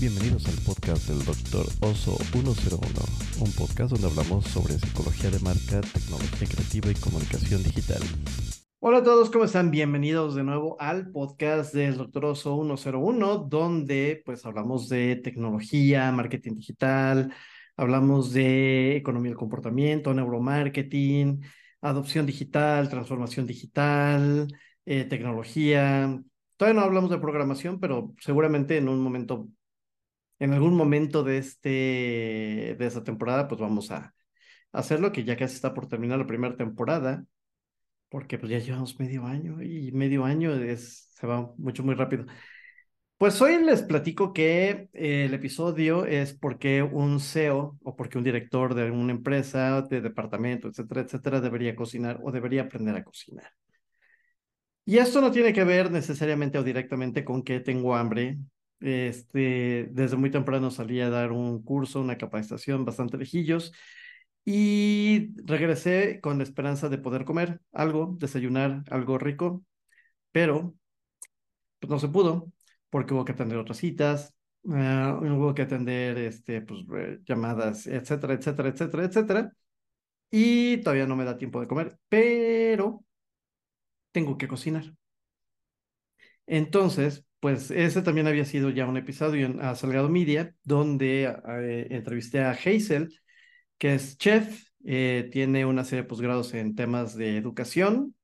Bienvenidos al podcast del Dr. Oso 101, un podcast donde hablamos sobre psicología de marca, tecnología creativa y comunicación digital. Hola a todos, ¿cómo están? Bienvenidos de nuevo al podcast del Dr. Oso 101, donde pues hablamos de tecnología, marketing digital, hablamos de economía del comportamiento, neuromarketing, adopción digital, transformación digital, eh, tecnología. Todavía no hablamos de programación, pero seguramente en un momento, en algún momento de, este, de esta temporada, pues vamos a hacerlo, que ya casi está por terminar la primera temporada, porque pues ya llevamos medio año y medio año es, se va mucho, muy rápido. Pues hoy les platico que eh, el episodio es porque un CEO o porque un director de una empresa, de departamento, etcétera, etcétera, debería cocinar o debería aprender a cocinar. Y esto no tiene que ver necesariamente o directamente con que tengo hambre. Este, desde muy temprano salí a dar un curso, una capacitación bastante lejillos y regresé con la esperanza de poder comer algo, desayunar algo rico, pero pues no se pudo porque hubo que atender otras citas, uh, hubo que atender este, pues, llamadas, etcétera, etcétera, etcétera, etcétera. Y todavía no me da tiempo de comer, pero tengo que cocinar. Entonces, pues ese también había sido ya un episodio en a Salgado Media, donde eh, entrevisté a Hazel, que es chef, eh, tiene una serie de posgrados en temas de educación,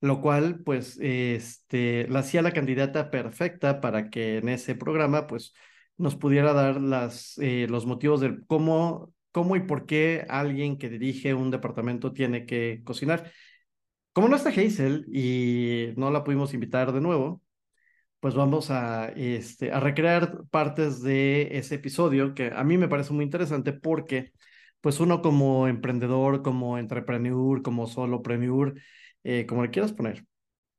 lo cual pues este, la hacía la candidata perfecta para que en ese programa pues nos pudiera dar las, eh, los motivos de cómo, cómo y por qué alguien que dirige un departamento tiene que cocinar. Como no está Hazel y no la pudimos invitar de nuevo, pues vamos a, este, a recrear partes de ese episodio que a mí me parece muy interesante porque pues uno como emprendedor, como entrepreneur, como solopreneur, eh, como le quieras poner,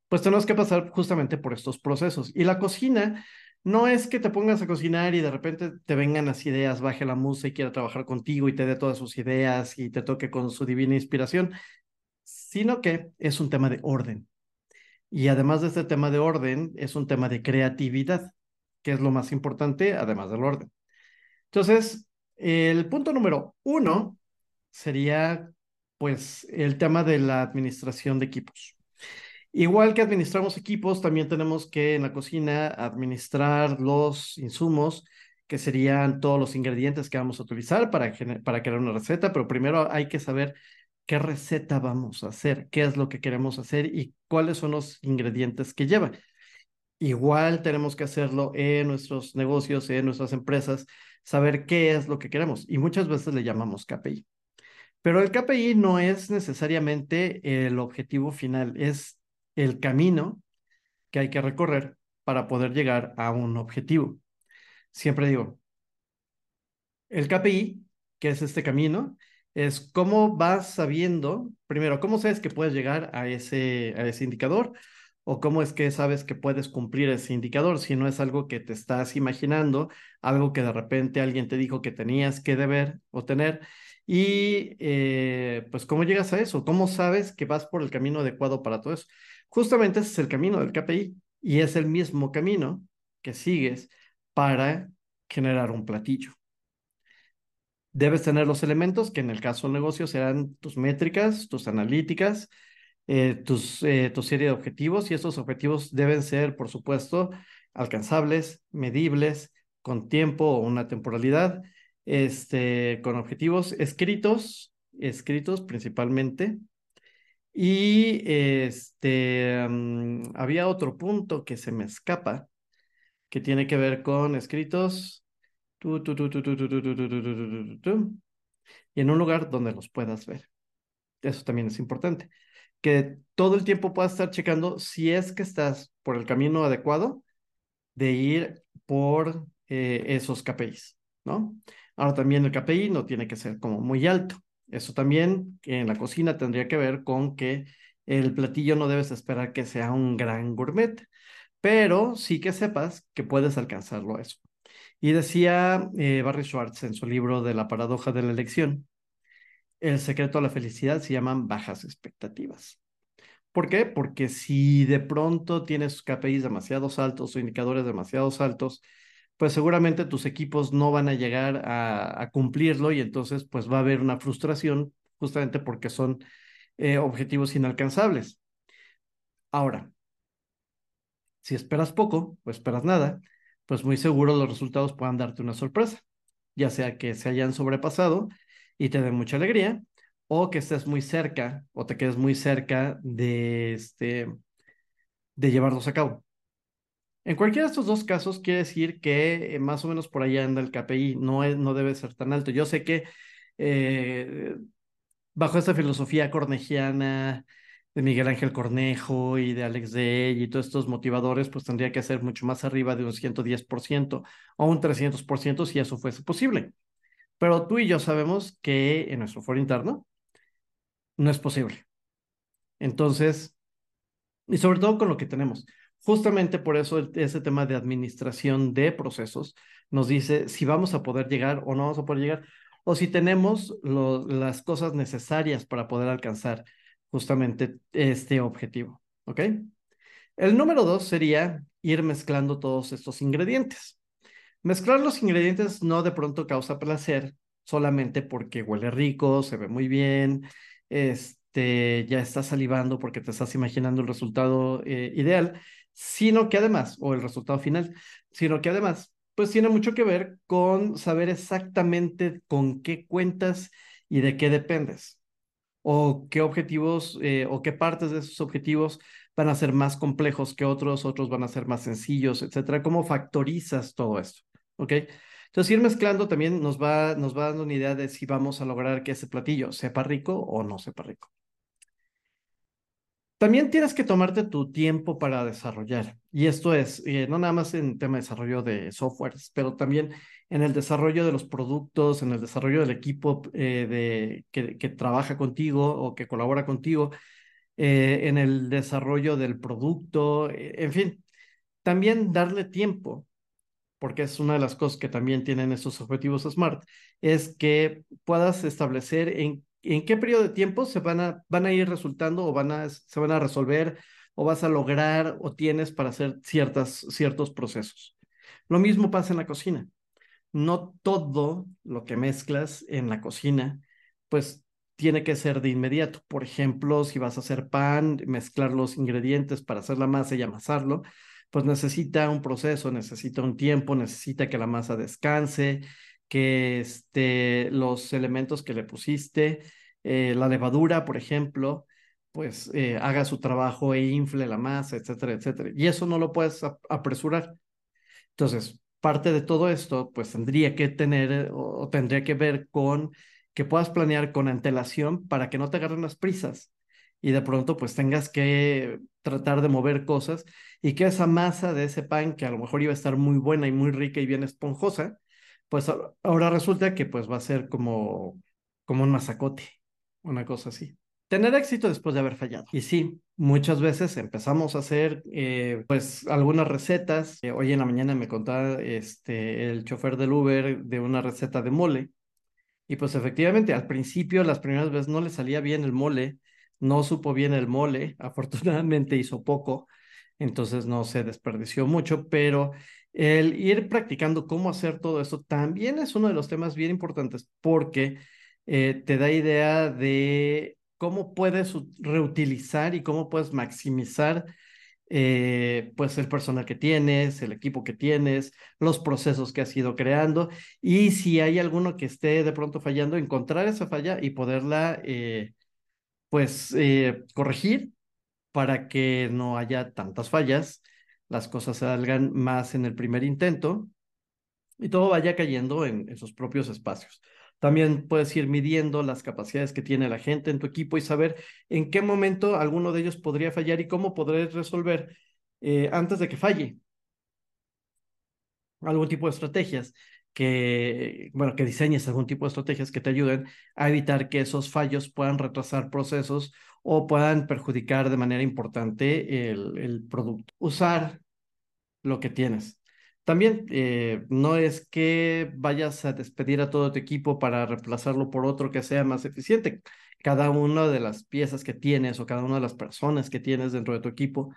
pues tenemos que pasar justamente por estos procesos. Y la cocina no es que te pongas a cocinar y de repente te vengan las ideas, baje la musa y quiera trabajar contigo y te dé todas sus ideas y te toque con su divina inspiración, sino que es un tema de orden. Y además de este tema de orden, es un tema de creatividad, que es lo más importante, además del orden. Entonces, el punto número uno sería pues el tema de la administración de equipos. Igual que administramos equipos, también tenemos que en la cocina administrar los insumos, que serían todos los ingredientes que vamos a utilizar para, para crear una receta, pero primero hay que saber qué receta vamos a hacer, qué es lo que queremos hacer y cuáles son los ingredientes que lleva. Igual tenemos que hacerlo en nuestros negocios, en nuestras empresas, saber qué es lo que queremos y muchas veces le llamamos KPI. Pero el KPI no es necesariamente el objetivo final, es el camino que hay que recorrer para poder llegar a un objetivo. Siempre digo, el KPI, que es este camino, es cómo vas sabiendo, primero, cómo sabes que puedes llegar a ese, a ese indicador o cómo es que sabes que puedes cumplir ese indicador si no es algo que te estás imaginando, algo que de repente alguien te dijo que tenías que deber o tener y eh, pues, ¿cómo llegas a eso? ¿Cómo sabes que vas por el camino adecuado para todo eso? Justamente ese es el camino del KPI y es el mismo camino que sigues para generar un platillo. Debes tener los elementos que en el caso del negocio serán tus métricas, tus analíticas, eh, tus, eh, tu serie de objetivos y esos objetivos deben ser, por supuesto, alcanzables, medibles, con tiempo o una temporalidad este, con objetivos escritos, escritos principalmente. Y este, mm, había otro punto que se me escapa, que tiene que ver con escritos y en un lugar donde los puedas ver. Eso también es importante. Que todo el tiempo puedas estar checando si es que estás por el camino adecuado de ir por eh, esos KPIs, ¿no? Ahora también el KPI no tiene que ser como muy alto. Eso también en la cocina tendría que ver con que el platillo no debes esperar que sea un gran gourmet, pero sí que sepas que puedes alcanzarlo eso. Y decía eh, Barry Schwartz en su libro de la paradoja de la elección, el secreto a la felicidad se llaman bajas expectativas. ¿Por qué? Porque si de pronto tienes KPIs demasiado altos o indicadores demasiado altos, pues seguramente tus equipos no van a llegar a, cumplirlo y entonces pues va a haber una frustración justamente porque son eh, objetivos inalcanzables. Ahora, si esperas poco o esperas nada, pues muy seguro los resultados puedan darte una sorpresa, ya sea que se hayan sobrepasado y te den mucha alegría, o que estés muy cerca o te quedes muy cerca de, este, de llevarlos a cabo. En cualquiera de estos dos casos quiere decir que eh, más o menos por allá anda el KPI, no, no debe ser tan alto. Yo sé que eh, bajo esta filosofía cornegiana de Miguel Ángel Cornejo y de Alex Day y todos estos motivadores, pues tendría que ser mucho más arriba de un 110% o un 300% si eso fuese posible. Pero tú y yo sabemos que en nuestro foro interno no es posible. Entonces, y sobre todo con lo que tenemos. Justamente por eso ese tema de administración de procesos nos dice si vamos a poder llegar o no vamos a poder llegar, o si tenemos las cosas necesarias para poder alcanzar justamente este objetivo. ¿Ok? El número dos sería ir mezclando todos estos ingredientes. Mezclar los ingredientes no de pronto causa placer solamente porque huele rico, se ve muy bien, este, ya estás salivando porque te estás imaginando el resultado eh, ideal, sino que además, o el resultado final, sino que además, pues tiene mucho que ver con saber exactamente con qué cuentas y de qué dependes, o qué objetivos eh, o qué partes de esos objetivos van a ser más complejos que otros, otros van a ser más sencillos, etcétera. ¿Cómo factorizas todo esto? ¿Ok? Entonces, ir mezclando también nos va, nos va dando una idea de si vamos a lograr que ese platillo sepa rico o no sepa rico. También tienes que tomarte tu tiempo para desarrollar. Y esto es, eh, no nada más en tema de desarrollo de softwares, pero también en el desarrollo de los productos, en el desarrollo del equipo eh, de, que, trabaja contigo o que colabora contigo, eh, en el desarrollo del producto, en fin, también darle tiempo porque es una de las cosas que también tienen estos objetivos SMART, es que puedas establecer en, en qué periodo de tiempo se van a, van a ir resultando o van a, se van a resolver o vas a lograr o tienes para hacer ciertas, ciertos procesos. Lo mismo pasa en la cocina. No todo lo que mezclas en la cocina, pues tiene que ser de inmediato. Por ejemplo, si vas a hacer pan, mezclar los ingredientes para hacer la masa y amasarlo, pues necesita un proceso, necesita un tiempo, necesita que la masa descanse, que este, los elementos que le pusiste, eh, la levadura, por ejemplo, pues eh, haga su trabajo e infle la masa, etcétera, etcétera. Y eso no lo puedes apresurar. Entonces, parte de todo esto, pues tendría que tener o tendría que ver con que puedas planear con antelación para que no te agarren las prisas y de pronto pues tengas que tratar de mover cosas y que esa masa de ese pan que a lo mejor iba a estar muy buena y muy rica y bien esponjosa, pues ahora resulta que pues va a ser como, como un masacote, una cosa así. Tener éxito después de haber fallado. Y sí, muchas veces empezamos a hacer eh, pues algunas recetas. Eh, hoy en la mañana me contaba este, el chofer del Uber de una receta de mole. Y pues efectivamente al principio, las primeras veces no le salía bien el mole no supo bien el mole, afortunadamente hizo poco, entonces no se desperdició mucho, pero el ir practicando cómo hacer todo esto también es uno de los temas bien importantes porque eh, te da idea de cómo puedes reutilizar y cómo puedes maximizar eh, pues el personal que tienes, el equipo que tienes, los procesos que has ido creando y si hay alguno que esté de pronto fallando, encontrar esa falla y poderla eh, pues corregir para que no haya tantas fallas, las cosas salgan más en el primer intento y todo vaya cayendo en, esos propios espacios. También puedes ir midiendo las capacidades que tiene la gente en tu equipo y saber en qué momento alguno de ellos podría fallar y cómo podrás resolver eh, antes de que falle. Algún tipo de estrategias que, bueno, que diseñes algún tipo de estrategias que te ayuden a evitar que esos fallos puedan retrasar procesos o puedan perjudicar de manera importante el, el producto. Usar lo que tienes. También eh, no es que vayas a despedir a todo tu equipo para reemplazarlo por otro que sea más eficiente. Cada una de las piezas que tienes o cada una de las personas que tienes dentro de tu equipo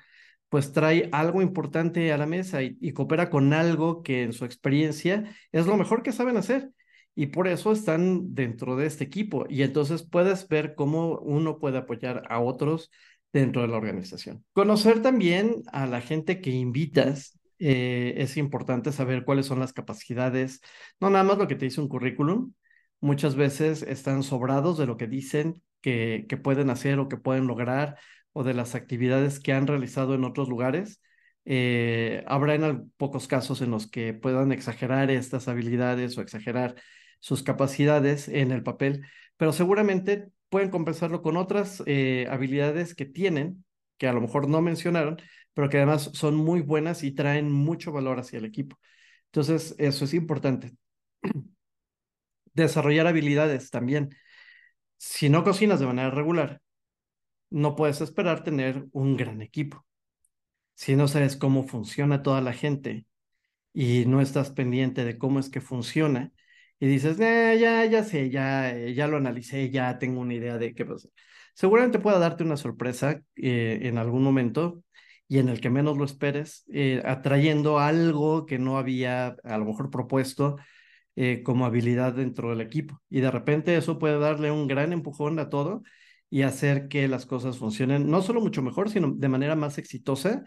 pues trae algo importante a la mesa y, y, coopera con algo que en su experiencia es lo mejor que saben hacer. Y por eso están dentro de este equipo. Y entonces puedes ver cómo uno puede apoyar a otros dentro de la organización. Conocer también a la gente que invitas. Eh, es importante saber cuáles son las capacidades, no nada más lo que te dice un currículum. Muchas veces están sobrados de lo que dicen que, que pueden hacer o que pueden lograr o de las actividades que han realizado en otros lugares. Eh, habrá pocos casos en los que puedan exagerar estas habilidades o exagerar sus capacidades en el papel, pero seguramente pueden compensarlo con otras eh, habilidades que tienen, que a lo mejor no mencionaron, pero que además son muy buenas y traen mucho valor hacia el equipo. Entonces, eso es importante. Desarrollar habilidades también. Si no cocinas de manera regular, no puedes esperar tener un gran equipo. Si no sabes cómo funciona toda la gente y no estás pendiente de cómo es que funciona y dices, eh, ya, ya sé, ya, eh, ya lo analicé, ya tengo una idea de qué pasa. Seguramente pueda darte una sorpresa eh, en algún momento y en el que menos lo esperes, atrayendo algo que no había a lo mejor propuesto como habilidad dentro del equipo. Y de repente eso puede darle un gran empujón a todo y hacer que las cosas funcionen no solo mucho mejor, sino de manera más exitosa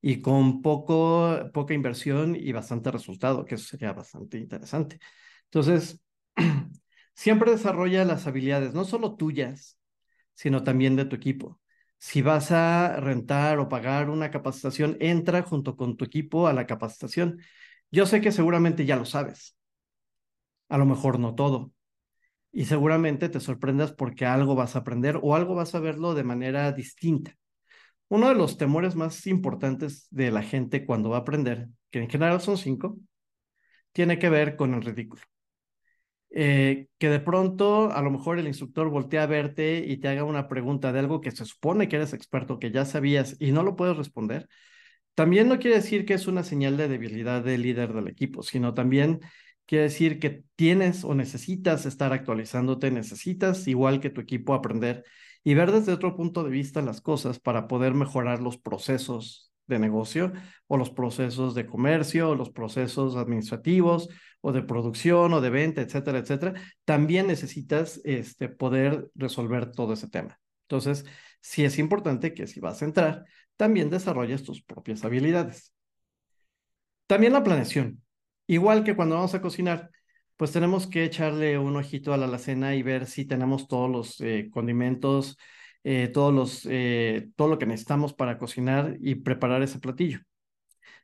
y con poco, poca inversión y bastante resultado, que eso sería bastante interesante. Entonces, siempre desarrolla las habilidades, no solo tuyas, sino también de tu equipo. Si vas a rentar o pagar una capacitación, entra junto con tu equipo a la capacitación. Yo sé que seguramente ya lo sabes. A lo mejor no todo, y seguramente te sorprendas porque algo vas a aprender o algo vas a verlo de manera distinta. Uno de los temores más importantes de la gente cuando va a aprender, que en general son cinco, tiene que ver con el ridículo. Eh, que de pronto a lo mejor el instructor voltea a verte y te haga una pregunta de algo que se supone que eres experto, que ya sabías y no lo puedes responder, también no quiere decir que es una señal de debilidad del líder del equipo, sino también Quiere decir que tienes o necesitas estar actualizándote, necesitas, igual que tu equipo, aprender y ver desde otro punto de vista las cosas para poder mejorar los procesos de negocio o los procesos de comercio o los procesos administrativos o de producción o de venta, etcétera, etcétera. También necesitas este, poder resolver todo ese tema. Entonces, sí es importante que si vas a entrar, también desarrolles tus propias habilidades. También la planeación. Igual que cuando vamos a cocinar, pues tenemos que echarle un ojito a la alacena y ver si tenemos todos los eh, condimentos, eh, todos los, eh, todo lo que necesitamos para cocinar y preparar ese platillo.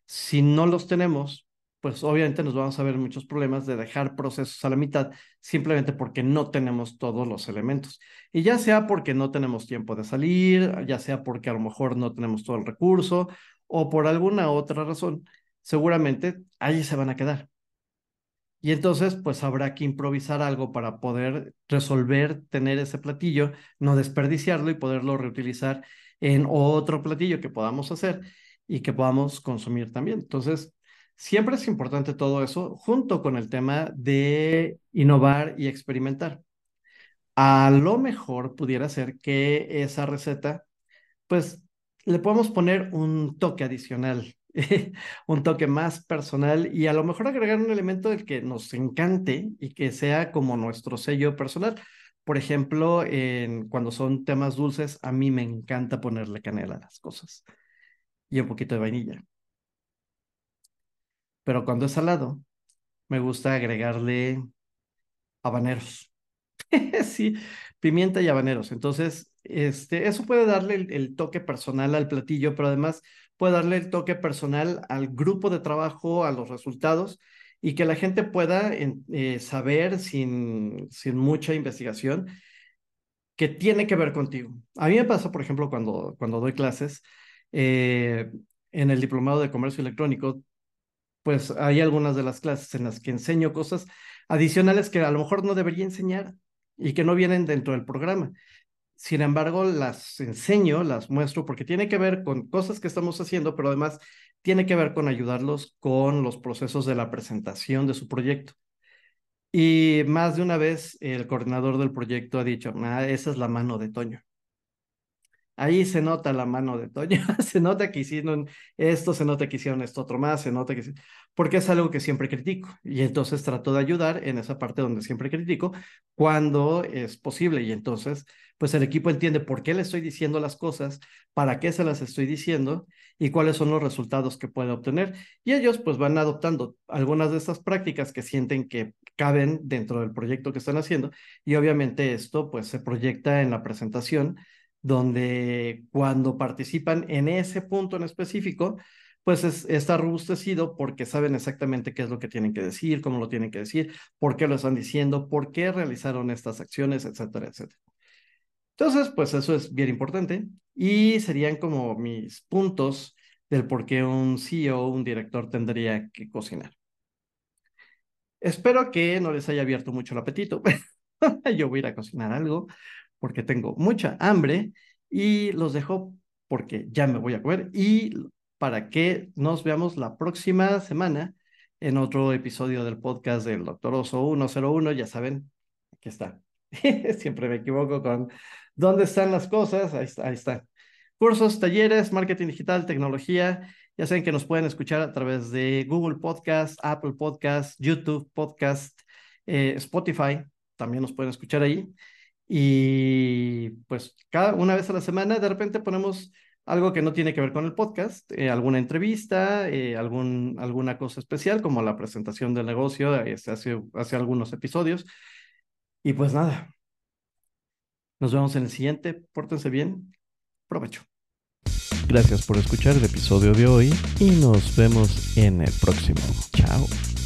Si no los tenemos, pues obviamente nos vamos a ver muchos problemas de dejar procesos a la mitad simplemente porque no tenemos todos los elementos. Y ya sea porque no tenemos tiempo de salir, ya sea porque a lo mejor no tenemos todo el recurso o por alguna otra razón, seguramente allí se van a quedar. Y entonces, pues habrá que improvisar algo para poder resolver, tener ese platillo, no desperdiciarlo y poderlo reutilizar en otro platillo que podamos hacer y que podamos consumir también. Entonces, siempre es importante todo eso junto con el tema de innovar y experimentar. A lo mejor pudiera ser que esa receta, pues le podemos poner un toque adicional un toque más personal y a lo mejor agregar un elemento del que nos encante y que sea como nuestro sello personal. Por ejemplo, en, cuando son temas dulces, a mí me encanta ponerle canela a las cosas y un poquito de vainilla. Pero cuando es salado, me gusta agregarle habaneros. sí, pimienta y habaneros. Entonces, este, eso puede darle el, toque personal al platillo, pero además puede darle el toque personal al grupo de trabajo, a los resultados y que la gente pueda eh, saber sin, sin mucha investigación que tiene que ver contigo. A mí me pasa, por ejemplo, cuando, cuando doy clases eh, en el diplomado de comercio electrónico, pues hay algunas de las clases en las que enseño cosas adicionales que a lo mejor no debería enseñar y que no vienen dentro del programa. Sin embargo, las enseño, las muestro, porque tiene que ver con cosas que estamos haciendo, pero además tiene que ver con ayudarlos con los procesos de la presentación de su proyecto. Y más de una vez el coordinador del proyecto ha dicho, ah, esa es la mano de Toño. Ahí se nota la mano de Toño, se nota que hicieron esto, se nota que hicieron esto otro más, se nota que... Porque es algo que siempre critico y entonces trato de ayudar en esa parte donde siempre critico cuando es posible y entonces pues el equipo entiende por qué le estoy diciendo las cosas, para qué se las estoy diciendo y cuáles son los resultados que puede obtener. Y ellos pues van adoptando algunas de estas prácticas que sienten que caben dentro del proyecto que están haciendo y obviamente esto pues se proyecta en la presentación donde cuando participan en ese punto en específico, pues está robustecido porque saben exactamente qué es lo que tienen que decir, cómo lo tienen que decir, por qué lo están diciendo, por qué realizaron estas acciones, etcétera, etcétera. Entonces, pues eso es bien importante y serían como mis puntos del por qué un CEO, un director tendría que cocinar. Espero que no les haya abierto mucho el apetito. Yo voy a ir a cocinar algo porque tengo mucha hambre y los dejo porque ya me voy a comer y para que nos veamos la próxima semana en otro episodio del podcast del Doctor Oso 101. Ya saben, aquí está. Siempre me equivoco con ¿Dónde están las cosas? Ahí está, ahí está. Cursos, talleres, marketing digital, tecnología. Ya saben que nos pueden escuchar a través de Google Podcast, Apple Podcast, YouTube Podcast, eh, Spotify. También nos pueden escuchar ahí. Y pues cada una vez a la semana de repente ponemos algo que no tiene que ver con el podcast, eh, alguna entrevista, eh, algún, alguna cosa especial como la presentación del negocio hace, hace algunos episodios. Y pues nada, nos vemos en el siguiente. Pórtense bien. Provecho. Gracias por escuchar el episodio de hoy y nos vemos en el próximo. Chao.